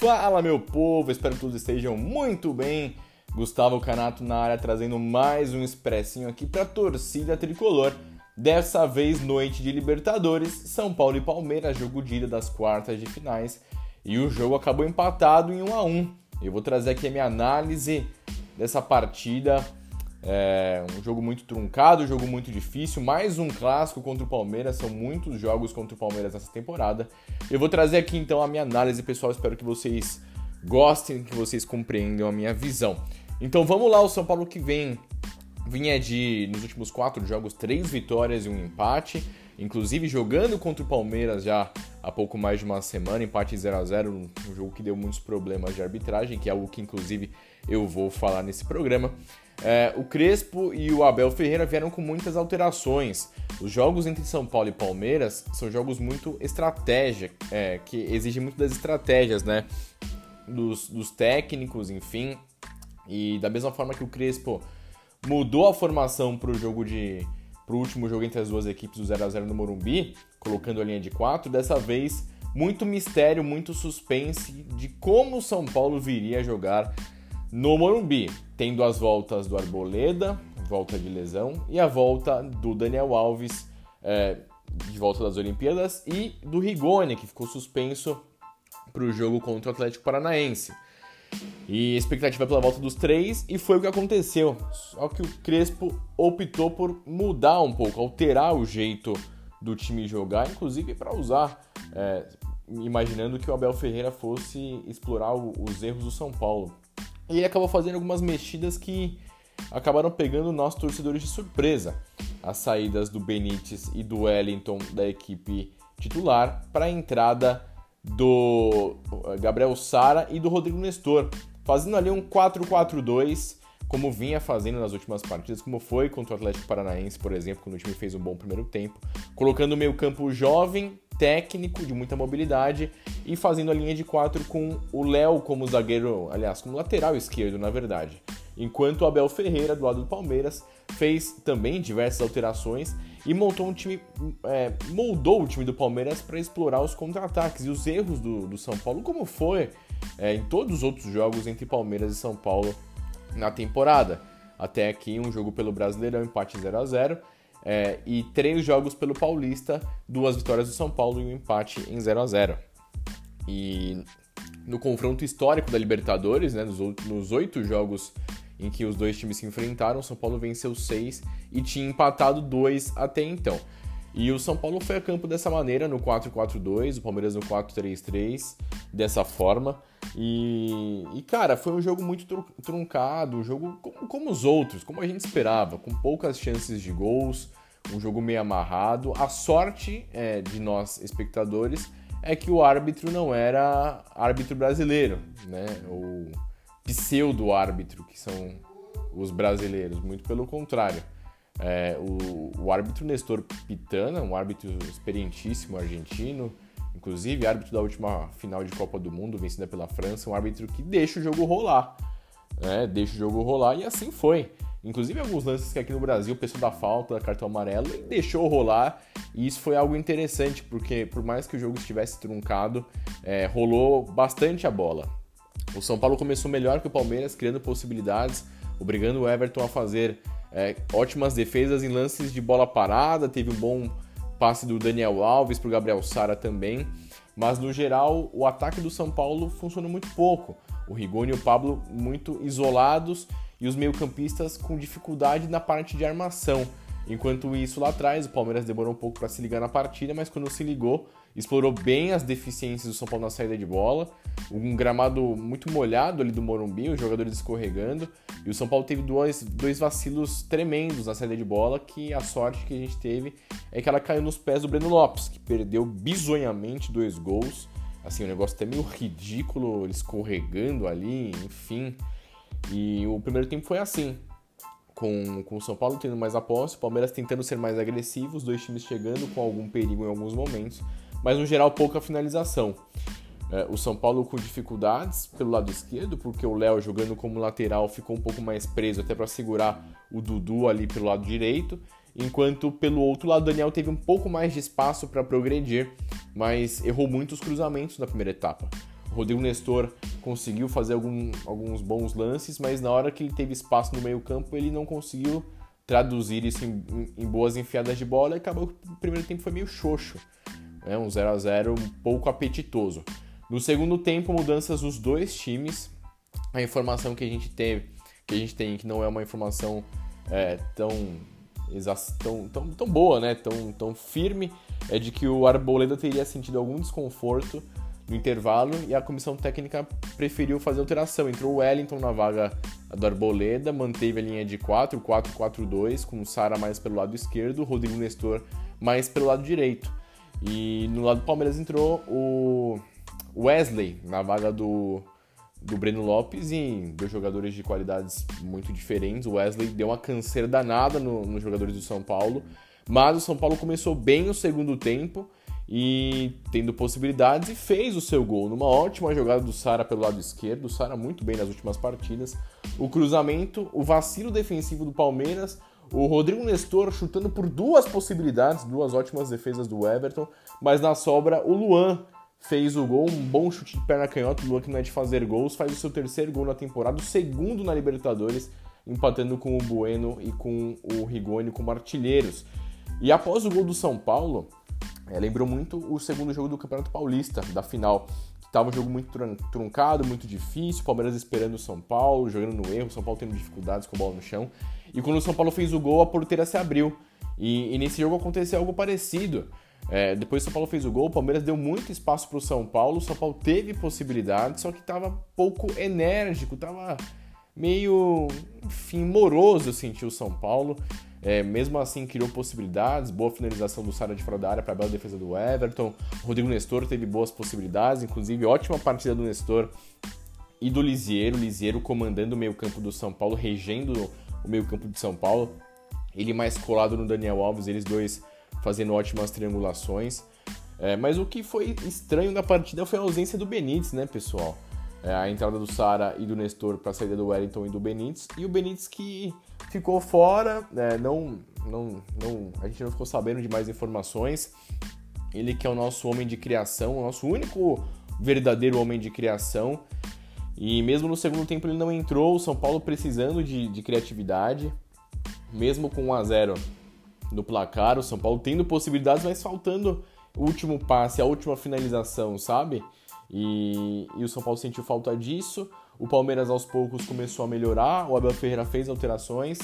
Fala meu povo, espero que todos estejam muito bem. Gustavo Canato na área trazendo mais um expressinho aqui para torcida tricolor. Dessa vez noite de Libertadores, São Paulo e Palmeiras, jogo de ida das quartas de finais, e o jogo acabou empatado em 1 a 1. Eu vou trazer aqui a minha análise dessa partida é um jogo muito truncado, um jogo muito difícil, mais um clássico contra o Palmeiras, são muitos jogos contra o Palmeiras nessa temporada. Eu vou trazer aqui então a minha análise, pessoal, espero que vocês gostem, que vocês compreendam a minha visão. Então vamos lá, o São Paulo que vem vinha de, nos últimos quatro jogos, três vitórias e um empate, inclusive jogando contra o Palmeiras já há pouco mais de uma semana, empate 0 a 0 um jogo que deu muitos problemas de arbitragem, que é algo que inclusive eu vou falar nesse programa. É, o Crespo e o Abel Ferreira vieram com muitas alterações. Os jogos entre São Paulo e Palmeiras são jogos muito estratégia, é, que exigem muito das estratégias, né? Dos, dos técnicos, enfim. E da mesma forma que o Crespo mudou a formação para o jogo de para o último jogo entre as duas equipes do 0 a 0 no Morumbi, colocando a linha de 4, dessa vez muito mistério, muito suspense de como o São Paulo viria a jogar no Morumbi, tendo as voltas do Arboleda, volta de lesão, e a volta do Daniel Alves, é, de volta das Olimpíadas, e do Rigoni, que ficou suspenso para o jogo contra o Atlético Paranaense. E expectativa pela volta dos três, e foi o que aconteceu. Só que o Crespo optou por mudar um pouco, alterar o jeito do time jogar, inclusive para usar, é, imaginando que o Abel Ferreira fosse explorar o, os erros do São Paulo. E ele acabou fazendo algumas mexidas que acabaram pegando nós torcedores de surpresa. As saídas do Benítez e do Wellington da equipe titular para a entrada do Gabriel Sara e do Rodrigo Nestor, fazendo ali um 4-4-2, como vinha fazendo nas últimas partidas, como foi contra o Atlético Paranaense, por exemplo, quando o time fez um bom primeiro tempo, colocando o meio-campo jovem, técnico, de muita mobilidade e fazendo a linha de quatro com o Léo como zagueiro, aliás, como lateral esquerdo, na verdade. Enquanto o Abel Ferreira, do lado do Palmeiras, fez também diversas alterações e montou um time, é, moldou o time do Palmeiras para explorar os contra-ataques e os erros do, do São Paulo, como foi é, em todos os outros jogos entre Palmeiras e São Paulo na temporada. Até aqui, um jogo pelo Brasileirão, empate 0 a 0 é, e três jogos pelo Paulista, duas vitórias do São Paulo e um empate em 0 a 0 E no confronto histórico da Libertadores, né, nos oito jogos em que os dois times se enfrentaram, o São Paulo venceu seis e tinha empatado dois até então. E o São Paulo foi a campo dessa maneira no 4-4-2, o Palmeiras no 4-3-3, dessa forma. E, e, cara, foi um jogo muito truncado, um jogo como, como, os outros, como a gente esperava, com poucas chances de gols, um jogo meio amarrado. A sorte é, de nós, espectadores, é que o árbitro não era árbitro brasileiro, né? Ou pseudo-árbitro, que são os brasileiros, muito pelo contrário. É, o, o árbitro Nestor Pitana, um árbitro experientíssimo argentino, inclusive árbitro da última final de Copa do Mundo, vencida pela França, um árbitro que deixa o jogo rolar. Né? Deixa o jogo rolar e assim foi. Inclusive alguns lances que aqui no Brasil o da falta, da cartão amarelo, ele deixou rolar e isso foi algo interessante, porque por mais que o jogo estivesse truncado, é, rolou bastante a bola. O São Paulo começou melhor que o Palmeiras, criando possibilidades, obrigando o Everton a fazer é, ótimas defesas em lances de bola parada, teve um bom passe do Daniel Alves para o Gabriel Sara também, mas no geral o ataque do São Paulo funcionou muito pouco. O Rigoni e o Pablo muito isolados e os meio-campistas com dificuldade na parte de armação. Enquanto isso, lá atrás, o Palmeiras demorou um pouco para se ligar na partida, mas quando se ligou, explorou bem as deficiências do São Paulo na saída de bola. Um gramado muito molhado ali do Morumbi, os jogadores escorregando. E o São Paulo teve dois, dois vacilos tremendos na saída de bola, que a sorte que a gente teve é que ela caiu nos pés do Breno Lopes, que perdeu bizonhamente dois gols. Assim, o negócio até meio ridículo, ele escorregando ali, enfim. E o primeiro tempo foi assim com, com o São Paulo tendo mais a posse, o Palmeiras tentando ser mais agressivo, os dois times chegando com algum perigo em alguns momentos, mas no geral pouca finalização. É, o São Paulo com dificuldades pelo lado esquerdo, porque o Léo jogando como lateral ficou um pouco mais preso até para segurar o Dudu ali pelo lado direito, enquanto pelo outro lado Daniel teve um pouco mais de espaço para progredir, mas errou muitos cruzamentos na primeira etapa. Rodrigo Nestor conseguiu fazer algum, alguns bons lances, mas na hora que ele teve espaço no meio-campo, ele não conseguiu traduzir isso em, em, boas enfiadas de bola e acabou que o primeiro tempo foi meio xoxo. Né? Um 0 a 0 um pouco apetitoso. No segundo tempo, mudanças dos dois times. A informação que a gente teve, que a gente tem, que não é uma informação é, tão, tão, tão, tão boa, né? tão, tão firme, é de que o Arboleda teria sentido algum desconforto no intervalo e a comissão técnica preferiu fazer alteração. Entrou o Wellington na vaga do Arboleda, manteve a linha de 4, 4-4-2, com o Sara mais pelo lado esquerdo, Rodrigo Nestor mais pelo lado direito. E no lado do Palmeiras entrou o Wesley na vaga do, do Breno Lopes e dois jogadores de qualidades muito diferentes. O Wesley deu uma canseira danada no, nos jogadores do São Paulo, mas o São Paulo começou bem o segundo tempo e tendo possibilidades e fez o seu gol. Numa ótima jogada do Sara pelo lado esquerdo, o Sara muito bem nas últimas partidas. O cruzamento, o vacilo defensivo do Palmeiras, o Rodrigo Nestor chutando por duas possibilidades, duas ótimas defesas do Everton, mas na sobra o Luan fez o gol, um bom chute de perna canhota, o Luan que não é de fazer gols, faz o seu terceiro gol na temporada, o segundo na Libertadores, empatando com o Bueno e com o Rigoni como artilheiros. E após o gol do São Paulo, é, lembrou muito o segundo jogo do Campeonato Paulista, da final. Que tava um jogo muito truncado, muito difícil, Palmeiras esperando o São Paulo, jogando no erro, São Paulo tendo dificuldades com a bola no chão. E quando o São Paulo fez o gol, a porteira se abriu. E, e nesse jogo aconteceu algo parecido. É, depois o São Paulo fez o gol, o Palmeiras deu muito espaço para o São Paulo, o São Paulo teve possibilidades, só que estava pouco enérgico, estava meio, enfim, moroso, eu senti o São Paulo. É, mesmo assim, criou possibilidades, boa finalização do Sara de fora da área para a bela defesa do Everton. Rodrigo Nestor teve boas possibilidades, inclusive ótima partida do Nestor e do Lisiero. Lisiero comandando o meio-campo do São Paulo, regendo o meio-campo de São Paulo. Ele mais colado no Daniel Alves, eles dois fazendo ótimas triangulações. É, mas o que foi estranho na partida foi a ausência do Benítez, né, pessoal? É, a entrada do Sara e do Nestor para a saída do Wellington e do Benítez. E o Benítez que ficou fora, né, não, não, não, a gente não ficou sabendo de mais informações. Ele que é o nosso homem de criação, o nosso único verdadeiro homem de criação. E mesmo no segundo tempo ele não entrou, o São Paulo precisando de, de criatividade, mesmo com 1 a 0 no placar, o São Paulo tendo possibilidades, mas faltando o último passe, a última finalização, sabe? E, e o São Paulo sentiu falta disso. O Palmeiras aos poucos começou a melhorar, o Abel Ferreira fez alterações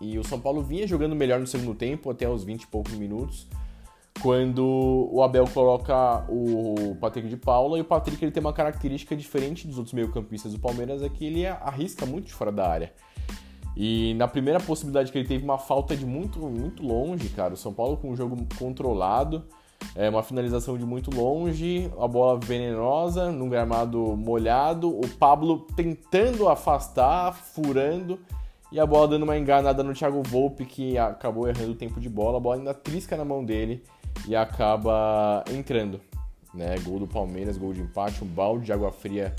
e o São Paulo vinha jogando melhor no segundo tempo, até os 20 e poucos minutos, quando o Abel coloca o Patrick de Paula e o Patrick ele tem uma característica diferente dos outros meio-campistas do Palmeiras, é que ele arrisca muito de fora da área. E na primeira possibilidade que ele teve uma falta de muito, muito longe, cara, o São Paulo com o jogo controlado, é uma finalização de muito longe, a bola venenosa, num gramado molhado, o Pablo tentando afastar, furando, e a bola dando uma enganada no Thiago Volpe, que acabou errando o tempo de bola, a bola ainda trisca na mão dele e acaba entrando. Né? Gol do Palmeiras, gol de empate, um balde de água fria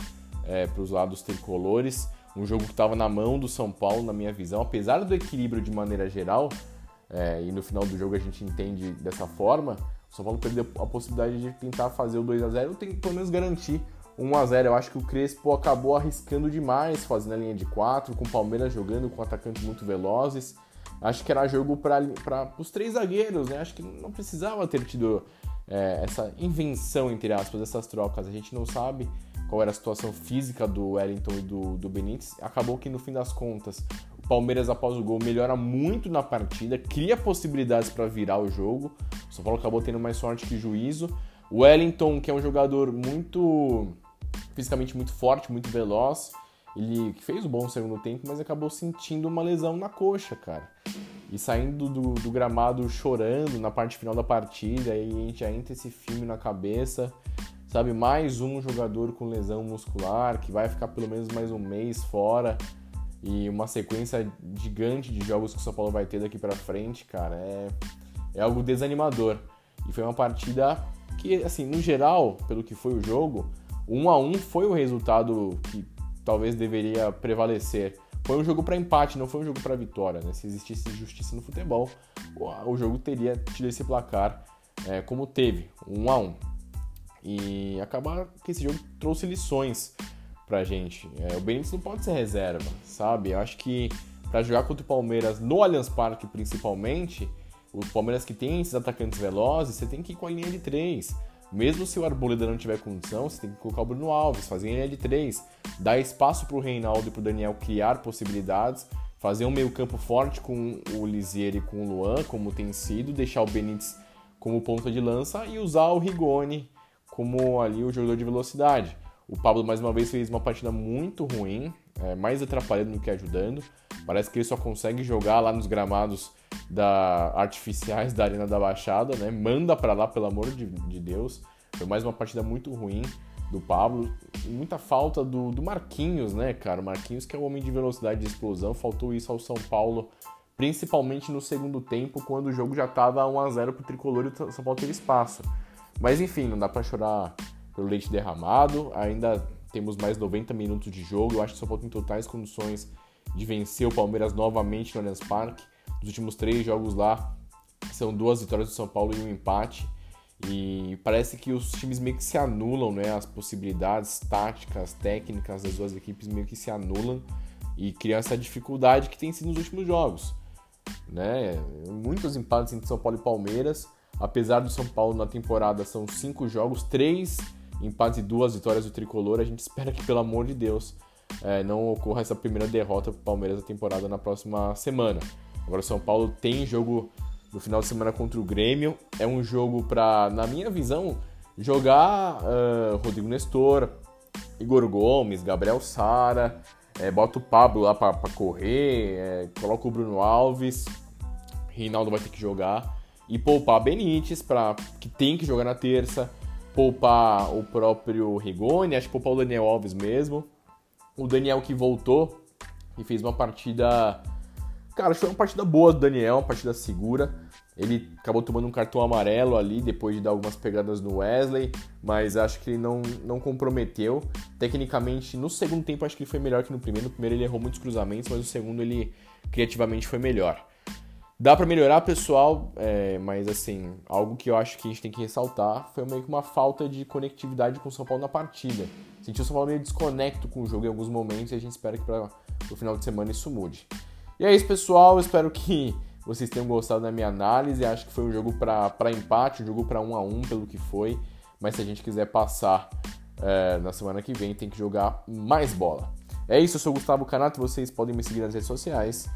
é, para os lados tricolores. Um jogo que estava na mão do São Paulo, na minha visão, apesar do equilíbrio de maneira geral, é, e no final do jogo a gente entende dessa forma, são Paulo perdeu a possibilidade de tentar fazer o 2 a 0 tem que pelo menos garantir 1 a 0 Eu acho que o Crespo acabou arriscando demais fazendo a linha de 4, com o Palmeiras jogando com atacantes muito velozes. Acho que era jogo para os três zagueiros, né? Acho que não precisava ter tido é, essa invenção, entre aspas, dessas trocas. A gente não sabe qual era a situação física do Wellington e do, do Benítez. Acabou que no fim das contas Palmeiras, após o gol, melhora muito na partida, cria possibilidades para virar o jogo. O São Paulo acabou tendo mais sorte que juízo. O Wellington, que é um jogador muito fisicamente muito forte, muito veloz, ele fez um bom segundo tempo, mas acabou sentindo uma lesão na coxa, cara. E saindo do, do gramado chorando na parte final da partida, aí a gente já entra esse filme na cabeça sabe? Mais um jogador com lesão muscular que vai ficar pelo menos mais um mês fora e uma sequência gigante de jogos que o São Paulo vai ter daqui para frente, cara, é, é algo desanimador. E foi uma partida que, assim, no geral, pelo que foi o jogo, um a um foi o resultado que talvez deveria prevalecer. Foi um jogo para empate, não foi um jogo para vitória. Né? Se existisse justiça no futebol, o jogo teria tido esse placar é, como teve, um a um. E acabar que esse jogo trouxe lições pra gente. É, o Benítez não pode ser reserva, sabe? Eu acho que para jogar contra o Palmeiras no Allianz Parque principalmente, o Palmeiras que tem esses atacantes velozes, você tem que ir com a linha de três. Mesmo se o Arboleda não tiver condição, você tem que colocar o Bruno Alves, fazer linha de três, dar espaço para o Reinaldo e para o Daniel criar possibilidades, fazer um meio campo forte com o Lisier e com o Luan, como tem sido, deixar o Benítez como ponta de lança e usar o Rigoni como ali o jogador de velocidade. O Pablo mais uma vez fez uma partida muito ruim, é, mais atrapalhando do que ajudando. Parece que ele só consegue jogar lá nos gramados da artificiais da Arena da Baixada, né? Manda para lá, pelo amor de, de, Deus. Foi mais uma partida muito ruim do Pablo. Muita falta do, do Marquinhos, né, cara? Marquinhos que é o homem de velocidade de explosão. Faltou isso ao São Paulo, principalmente no segundo tempo, quando o jogo já estava 1 a 0 pro Tricolor e o São Paulo teve espaço. Mas enfim, não dá para chorar pelo leite derramado. Ainda temos mais 90 minutos de jogo. Eu acho que só faltam totais condições de vencer o Palmeiras novamente no Allianz Parque. Os últimos três jogos lá são duas vitórias do São Paulo e um empate. E parece que os times meio que se anulam, né? As possibilidades táticas, técnicas das duas equipes meio que se anulam e criam essa dificuldade que tem sido nos últimos jogos. Né? Muitos empates entre São Paulo e Palmeiras Apesar do São Paulo na temporada são cinco jogos, três empates e duas vitórias do tricolor, a gente espera que, pelo amor de Deus, é, não ocorra essa primeira derrota para o Palmeiras da temporada na próxima semana. Agora, o São Paulo tem jogo no final de semana contra o Grêmio. É um jogo para, na minha visão, jogar uh, Rodrigo Nestor, Igor Gomes, Gabriel Sara, é, bota o Pablo lá para correr, é, coloca o Bruno Alves, Reinaldo vai ter que jogar e poupar Benítez, pra, que tem que jogar na terça, poupar o próprio Rigoni, acho que poupar o Daniel Alves mesmo. O Daniel que voltou e fez uma partida. Cara, acho que foi uma partida boa do Daniel, uma partida segura. Ele acabou tomando um cartão amarelo ali depois de dar algumas pegadas no Wesley, mas acho que ele não, não comprometeu. Tecnicamente, no segundo tempo, acho que ele foi melhor que no primeiro. No primeiro, ele errou muitos cruzamentos, mas no segundo, ele criativamente foi melhor. Dá para melhorar, pessoal, é, mas assim, algo que eu acho que a gente tem que ressaltar foi meio que uma falta de conectividade com o São Paulo na partida. Senti o São Paulo meio desconecto com o jogo em alguns momentos e a gente espera que para o final de semana isso mude. E é isso, pessoal. Espero que vocês tenham gostado da minha análise. Acho que foi um jogo para empate, um jogo para 1 a 1 pelo que foi. Mas se a gente quiser passar é, na semana que vem, tem que jogar mais bola. É isso, eu sou o Gustavo Canato. Vocês podem me seguir nas redes sociais.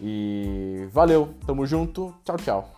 E valeu, tamo junto, tchau, tchau.